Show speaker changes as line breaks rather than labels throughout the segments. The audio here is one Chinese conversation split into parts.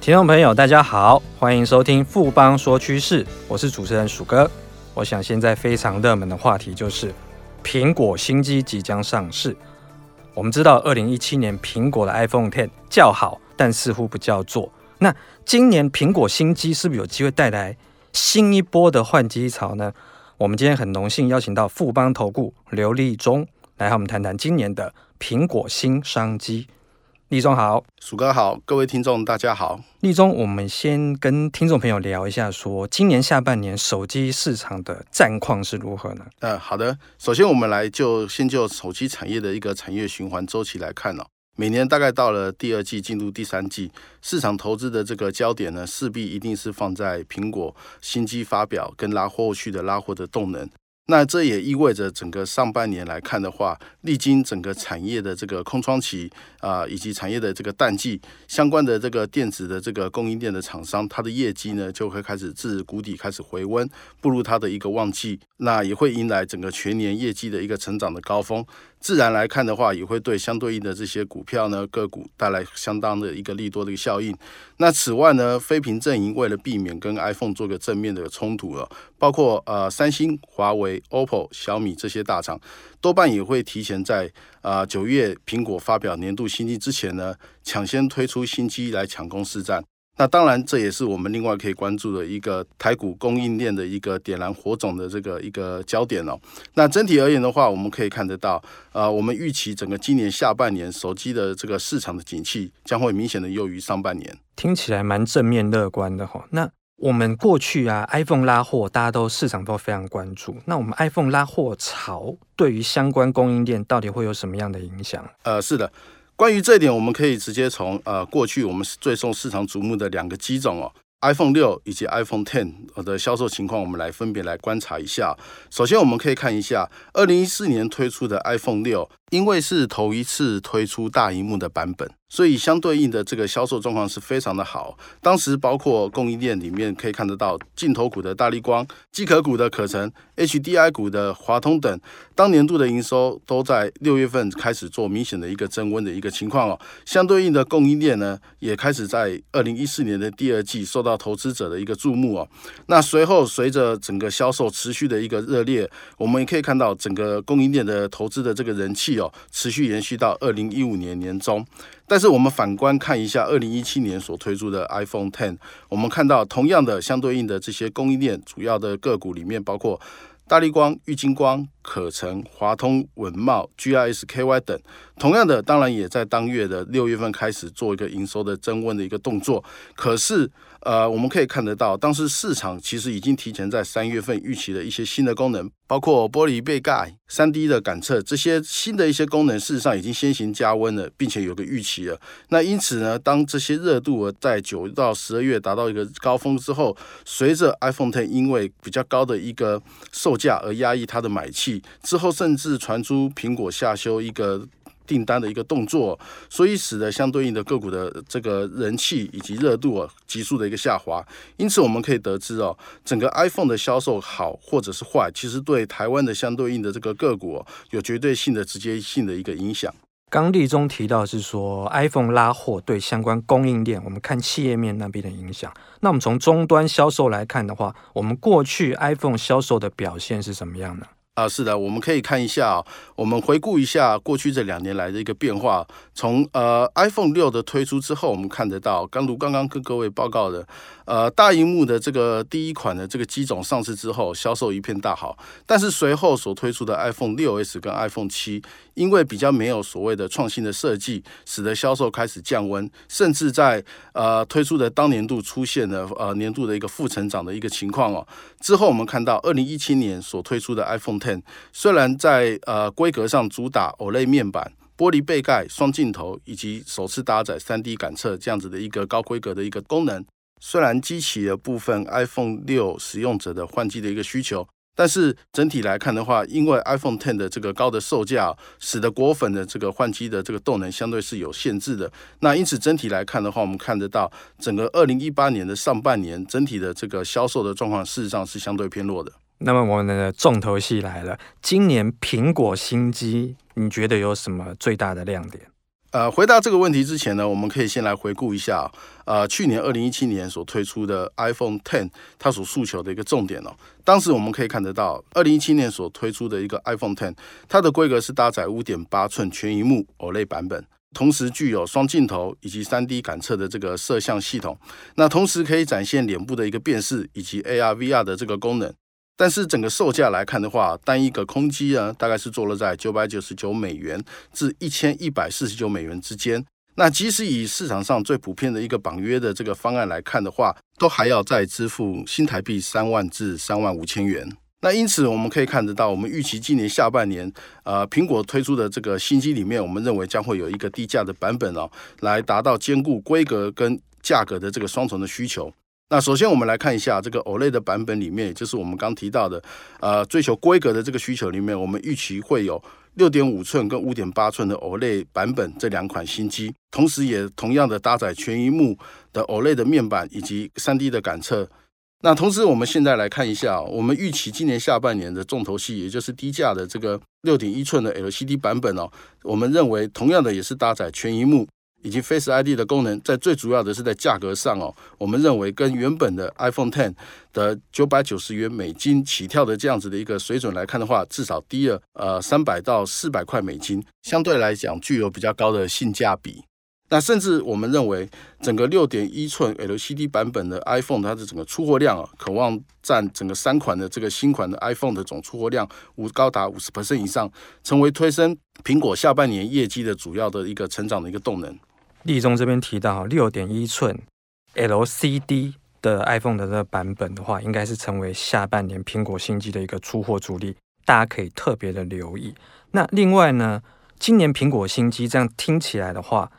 听众朋友，大家好，欢迎收听富邦说趋势，我是主持人鼠哥。我想现在非常热门的话题就是苹果新机即将上市。我们知道，二零一七年苹果的 iPhone Ten 叫好，但似乎不叫座。那今年苹果新机是不是有机会带来新一波的换机潮呢？我们今天很荣幸邀请到富邦投顾刘立忠来和我们谈谈今年的苹果新商机。立中好，
鼠哥好，各位听众大家好。
立中，我们先跟听众朋友聊一下说，说今年下半年手机市场的战况是如何呢？
呃，好的，首先我们来就先就手机产业的一个产业循环周期来看哦，每年大概到了第二季进入第三季，市场投资的这个焦点呢，势必一定是放在苹果新机发表跟拉货后续的拉货的动能。那这也意味着整个上半年来看的话，历经整个产业的这个空窗期啊、以及产业的这个淡季，相关的这个电子的这个供应链的厂商，它的业绩呢就会开始自谷底开始回温，步入它的一个旺季，那也会迎来整个全年业绩的一个成长的高峰。自然来看的话，也会对相对应的这些股票呢个股带来相当的一个利多的一个效应。那此外呢，非苹阵营为了避免跟 iPhone 做个正面的冲突了，包括呃三星、华为、OPPO、小米这些大厂，多半也会提前在啊九月苹果发表年度新机之前呢，抢先推出新机来抢攻市占。那当然，这也是我们另外可以关注的一个台股供应链的一个点燃火种的这个一个焦点哦。那整体而言的话，我们可以看得到，呃，我们预期整个今年下半年手机的这个市场的景气将会明显的优于上半年。
听起来蛮正面乐观的哈。那我们过去啊，iPhone 拉货，大家都市场都非常关注。那我们 iPhone 拉货潮对于相关供应链到底会有什么样的影响？
呃，是的。关于这一点，我们可以直接从呃过去我们最受市场瞩目的两个机种哦，iPhone 六以及 iPhone Ten 的销售情况，我们来分别来观察一下。首先，我们可以看一下二零一四年推出的 iPhone 六，因为是头一次推出大荧幕的版本。所以相对应的这个销售状况是非常的好。当时包括供应链里面可以看得到，镜头股的大力光、机壳股的可成、HDI 股的华通等，当年度的营收都在六月份开始做明显的一个增温的一个情况哦。相对应的供应链呢，也开始在二零一四年的第二季受到投资者的一个注目哦。那随后随着整个销售持续的一个热烈，我们也可以看到整个供应链的投资的这个人气哦，持续延续到二零一五年年中。但是我们反观看一下二零一七年所推出的 iPhone X，我们看到同样的相对应的这些供应链主要的个股里面，包括大立光、玉金光、可成、华通、文茂、GIS、KY 等，同样的，当然也在当月的六月份开始做一个营收的增温的一个动作。可是，呃，我们可以看得到，当时市场其实已经提前在三月份预期了一些新的功能，包括玻璃背盖、三 D 的感测这些新的一些功能，事实上已经先行加温了，并且有个预期了。那因此呢，当这些热度在九到十二月达到一个高峰之后，随着 iPhone ten 因为比较高的一个售价而压抑它的买气，之后甚至传出苹果下修一个。订单的一个动作，所以使得相对应的个股的这个人气以及热度啊急速的一个下滑。因此我们可以得知哦，整个 iPhone 的销售好或者是坏，其实对台湾的相对应的这个个股有绝对性的直接性的一个影响。
刚立中提到是说 iPhone 拉货对相关供应链，我们看企业面那边的影响。那我们从终端销售来看的话，我们过去 iPhone 销售的表现是什么样呢？
啊，是的，我们可以看一下，我们回顾一下过去这两年来的一个变化。从呃 iPhone 六的推出之后，我们看得到，刚如刚刚跟各位报告的，呃大荧幕的这个第一款的这个机种上市之后，销售一片大好。但是随后所推出的 iPhone 六 S 跟 iPhone 七，因为比较没有所谓的创新的设计，使得销售开始降温，甚至在呃推出的当年度出现了呃年度的一个负成长的一个情况哦。之后我们看到二零一七年所推出的 iPhone Ten，虽然在呃规格上主打 OLED 面板、玻璃背盖、双镜头以及首次搭载 3D 感测这样子的一个高规格的一个功能，虽然激起了部分 iPhone 六使用者的换机的一个需求。但是整体来看的话，因为 iPhone X 的这个高的售价，使得果粉的这个换机的这个动能相对是有限制的。那因此整体来看的话，我们看得到整个二零一八年的上半年整体的这个销售的状况，事实上是相对偏弱的。
那么我们的重头戏来了，今年苹果新机，你觉得有什么最大的亮点？
呃，回答这个问题之前呢，我们可以先来回顾一下，呃，去年二零一七年所推出的 iPhone Ten，它所诉求的一个重点哦。当时我们可以看得到，二零一七年所推出的一个 iPhone Ten，它的规格是搭载五点八寸全萤幕 OLED 版本，同时具有双镜头以及三 D 感测的这个摄像系统，那同时可以展现脸部的一个辨识以及 AR VR 的这个功能。但是整个售价来看的话，单一个空机呢，大概是坐落在九百九十九美元至一千一百四十九美元之间。那即使以市场上最普遍的一个绑约的这个方案来看的话，都还要再支付新台币三万至三万五千元。那因此我们可以看得到，我们预期今年下半年，呃，苹果推出的这个新机里面，我们认为将会有一个低价的版本哦，来达到兼顾规格跟价格的这个双重的需求。那首先我们来看一下这个 OLED 的版本里面，也就是我们刚提到的，呃，追求规格的这个需求里面，我们预期会有六点五寸跟五点八寸的 OLED 版本这两款新机，同时也同样的搭载全萤幕的 OLED 的面板以及 3D 的感测。那同时我们现在来看一下，我们预期今年下半年的重头戏，也就是低价的这个六点一寸的 LCD 版本哦，我们认为同样的也是搭载全萤幕。以及 Face ID 的功能，在最主要的是在价格上哦，我们认为跟原本的 iPhone Ten 的九百九十元美金起跳的这样子的一个水准来看的话，至少低了呃三百到四百块美金，相对来讲具有比较高的性价比。那甚至我们认为，整个六点一寸 LCD 版本的 iPhone 它的整个出货量啊，可望占整个三款的这个新款的 iPhone 的总出货量五高达五十 percent 以上，成为推升苹果下半年业绩的主要的一个成长的一个动能。
立中这边提到，六点一寸 LCD 的 iPhone 的这个版本的话，应该是成为下半年苹果新机的一个出货主力，大家可以特别的留意。那另外呢，今年苹果新机这样听起来的话，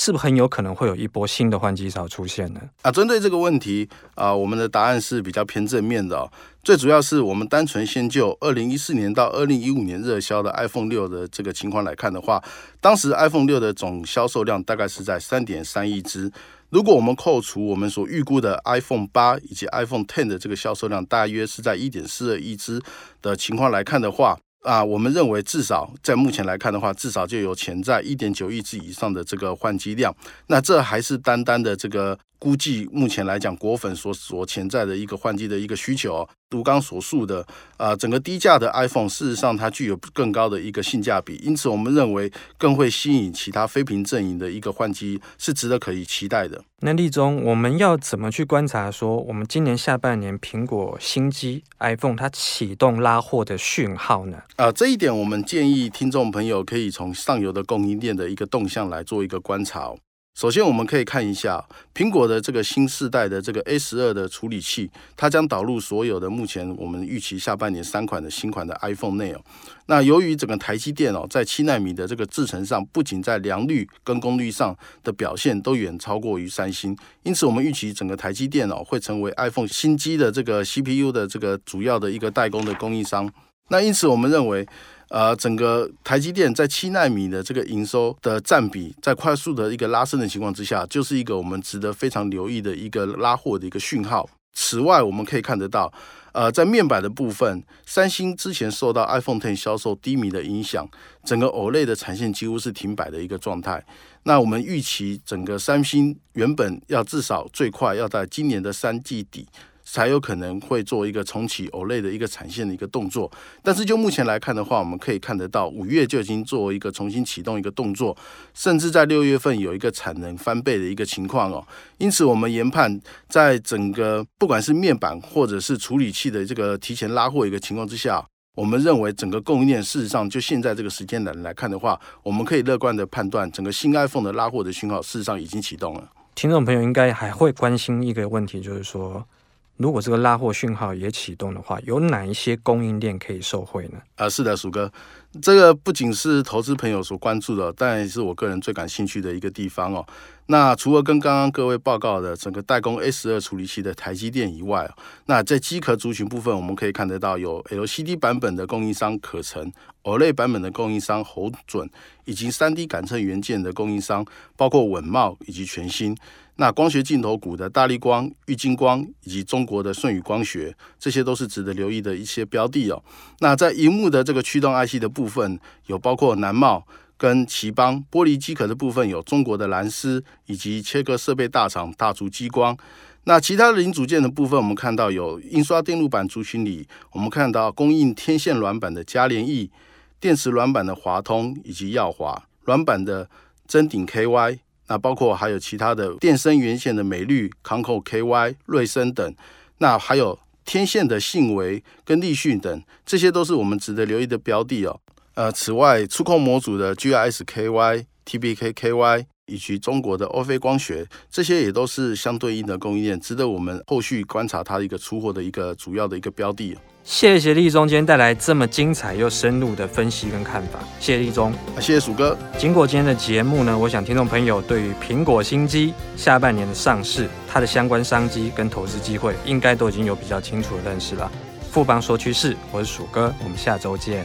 是不是很有可能会有一波新的换机潮出现呢？
啊，针对这个问题啊，我们的答案是比较偏正面的哦。最主要是我们单纯先就二零一四年到二零一五年热销的 iPhone 六的这个情况来看的话，当时 iPhone 六的总销售量大概是在三点三亿只。如果我们扣除我们所预估的 iPhone 八以及 iPhone Ten 的这个销售量，大约是在一点四二亿只的情况来看的话，啊，我们认为至少在目前来看的话，至少就有潜在一点九亿只以上的这个换机量。那这还是单单的这个。估计目前来讲，果粉所所潜在的一个换机的一个需求，如刚所述的，啊，整个低价的 iPhone，事实上它具有更高的一个性价比，因此我们认为更会吸引其他非屏阵营的一个换机，是值得可以期待的。
那立中，我们要怎么去观察说，我们今年下半年苹果新机 iPhone 它启动拉货的讯号呢？
啊，这一点我们建议听众朋友可以从上游的供应链的一个动向来做一个观察。首先，我们可以看一下苹果的这个新世代的这个 A 十二的处理器，它将导入所有的目前我们预期下半年三款的新款的 iPhone 内哦。那由于整个台积电哦，在七纳米的这个制程上，不仅在良率跟功率上的表现都远超过于三星，因此我们预期整个台积电哦会成为 iPhone 新机的这个 CPU 的这个主要的一个代工的供应商。那因此我们认为。呃，整个台积电在七纳米的这个营收的占比，在快速的一个拉升的情况之下，就是一个我们值得非常留意的一个拉货的一个讯号。此外，我们可以看得到，呃，在面板的部分，三星之前受到 iPhone Ten 销售低迷的影响，整个 OLED 的产线几乎是停摆的一个状态。那我们预期整个三星原本要至少最快要在今年的三季底。才有可能会做一个重启 OLED 的一个产线的一个动作，但是就目前来看的话，我们可以看得到五月就已经做一个重新启动一个动作，甚至在六月份有一个产能翻倍的一个情况哦。因此，我们研判在整个不管是面板或者是处理器的这个提前拉货一个情况之下，我们认为整个供应链事实上就现在这个时间点来看的话，我们可以乐观的判断，整个新 iPhone 的拉货的讯号事实上已经启动了。
听众朋友应该还会关心一个问题，就是说。如果这个拉货讯号也启动的话，有哪一些供应链可以受惠呢？
啊，是的，鼠哥，这个不仅是投资朋友所关注的，但是我个人最感兴趣的一个地方哦。那除了跟刚刚各位报告的整个代工 A 十二处理器的台积电以外，那在机壳族群部分，我们可以看得到有 LCD 版本的供应商可成，OLED 版本的供应商侯准，以及 3D 感测元件的供应商，包括稳茂以及全新。那光学镜头股的大力光、玉晶光以及中国的舜宇光学，这些都是值得留意的一些标的哦。那在荧幕的这个驱动 IC 的部分，有包括南茂、跟奇邦。玻璃机壳的部分有中国的蓝思以及切割设备大厂大族激光。那其他的零组件的部分，我们看到有印刷电路板族群里，我们看到供应天线软板的嘉联益、电池软板的华通以及耀华、软板的臻鼎 KY，那包括还有其他的电声元线的美绿、康扣 KY、瑞声等，那还有天线的信维跟立讯等，这些都是我们值得留意的标的哦。呃，此外，触控模组的 GIS KY、TBK KY。以及中国的欧菲光学，这些也都是相对应的供应链，值得我们后续观察它的一个出货的一个主要的一个标的。
谢谢立中今天带来这么精彩又深入的分析跟看法，谢谢立中，
谢谢鼠哥。
经过今天的节目呢，我想听众朋友对于苹果新机下半年的上市，它的相关商机跟投资机会，应该都已经有比较清楚的认识了。富邦说趋势，我是鼠哥，我们下周见。